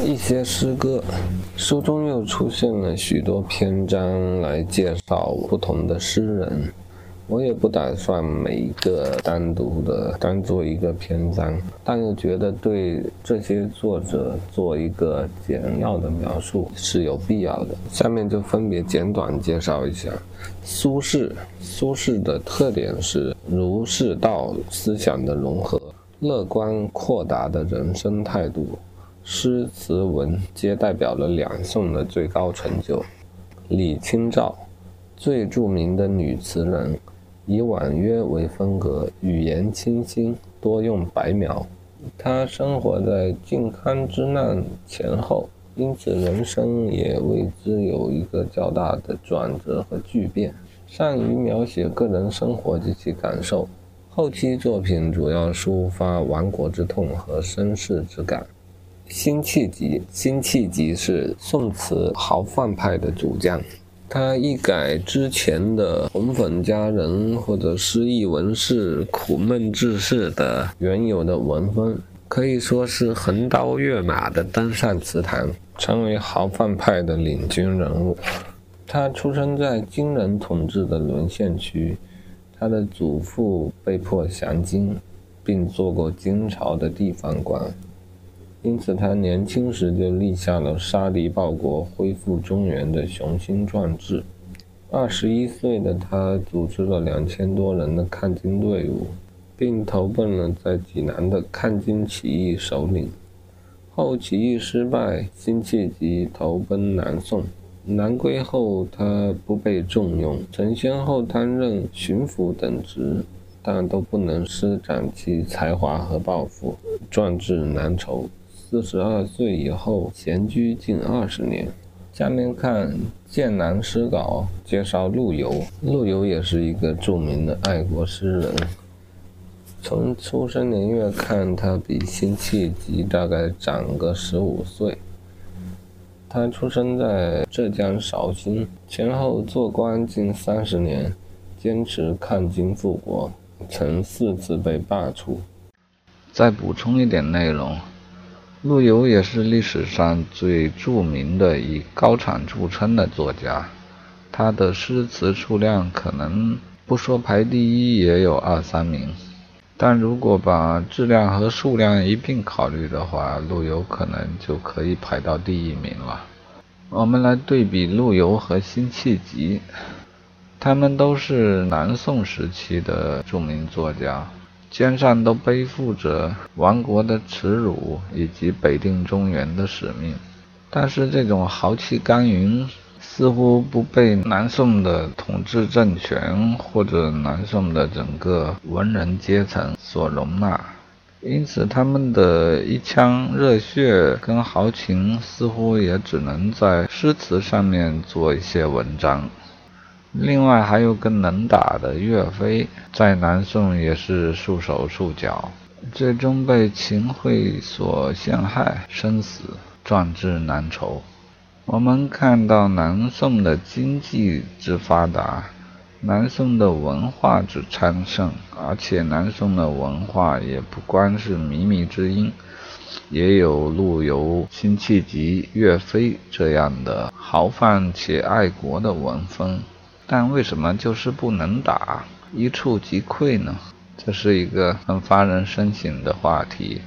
一些诗歌，书中又出现了许多篇章来介绍不同的诗人。我也不打算每一个单独的当做一个篇章，但又觉得对这些作者做一个简要的描述是有必要的。下面就分别简短介绍一下苏轼。苏轼的特点是儒释道思想的融合，乐观阔达的人生态度，诗词文皆代表了两宋的最高成就。李清照，最著名的女词人。以婉约为风格，语言清新，多用白描。她生活在靖康之难前后，因此人生也为之有一个较大的转折和巨变。善于描写个人生活及其感受，后期作品主要抒发亡国之痛和身世之感。辛弃疾，辛弃疾是宋词豪放派的主将。他一改之前的红粉佳人或者失意文士、苦闷志士的原有的文风，可以说是横刀跃马的登上词坛，成为豪放派的领军人物。他出生在金人统治的沦陷区，他的祖父被迫降金，并做过金朝的地方官。因此，他年轻时就立下了杀敌报国、恢复中原的雄心壮志。二十一岁的他，组织了两千多人的抗金队伍，并投奔了在济南的抗金起义首领。后起义失败，辛弃疾投奔南宋。南归后，他不被重用，曾先后担任巡抚等职，但都不能施展其才华和抱负，壮志难酬。四十二岁以后，闲居近二十年。下面看《剑南诗稿》，介绍陆游。陆游也是一个著名的爱国诗人。从出生年月看，他比辛弃疾大概长个十五岁。他出生在浙江绍兴，前后做官近三十年，坚持抗金复国，曾四次被罢黜。再补充一点内容。陆游也是历史上最著名的以高产著称的作家，他的诗词数量可能不说排第一，也有二三名。但如果把质量和数量一并考虑的话，陆游可能就可以排到第一名了。我们来对比陆游和辛弃疾，他们都是南宋时期的著名作家。肩上都背负着亡国的耻辱以及北定中原的使命，但是这种豪气干云似乎不被南宋的统治政权或者南宋的整个文人阶层所容纳，因此他们的一腔热血跟豪情似乎也只能在诗词上面做一些文章。另外还有个能打的岳飞，在南宋也是束手束脚，最终被秦桧所陷害，生死壮志难酬。我们看到南宋的经济之发达，南宋的文化之昌盛，而且南宋的文化也不光是靡靡之音，也有陆游、辛弃疾、岳飞这样的豪放且爱国的文风。但为什么就是不能打，一触即溃呢？这是一个很发人深省的话题。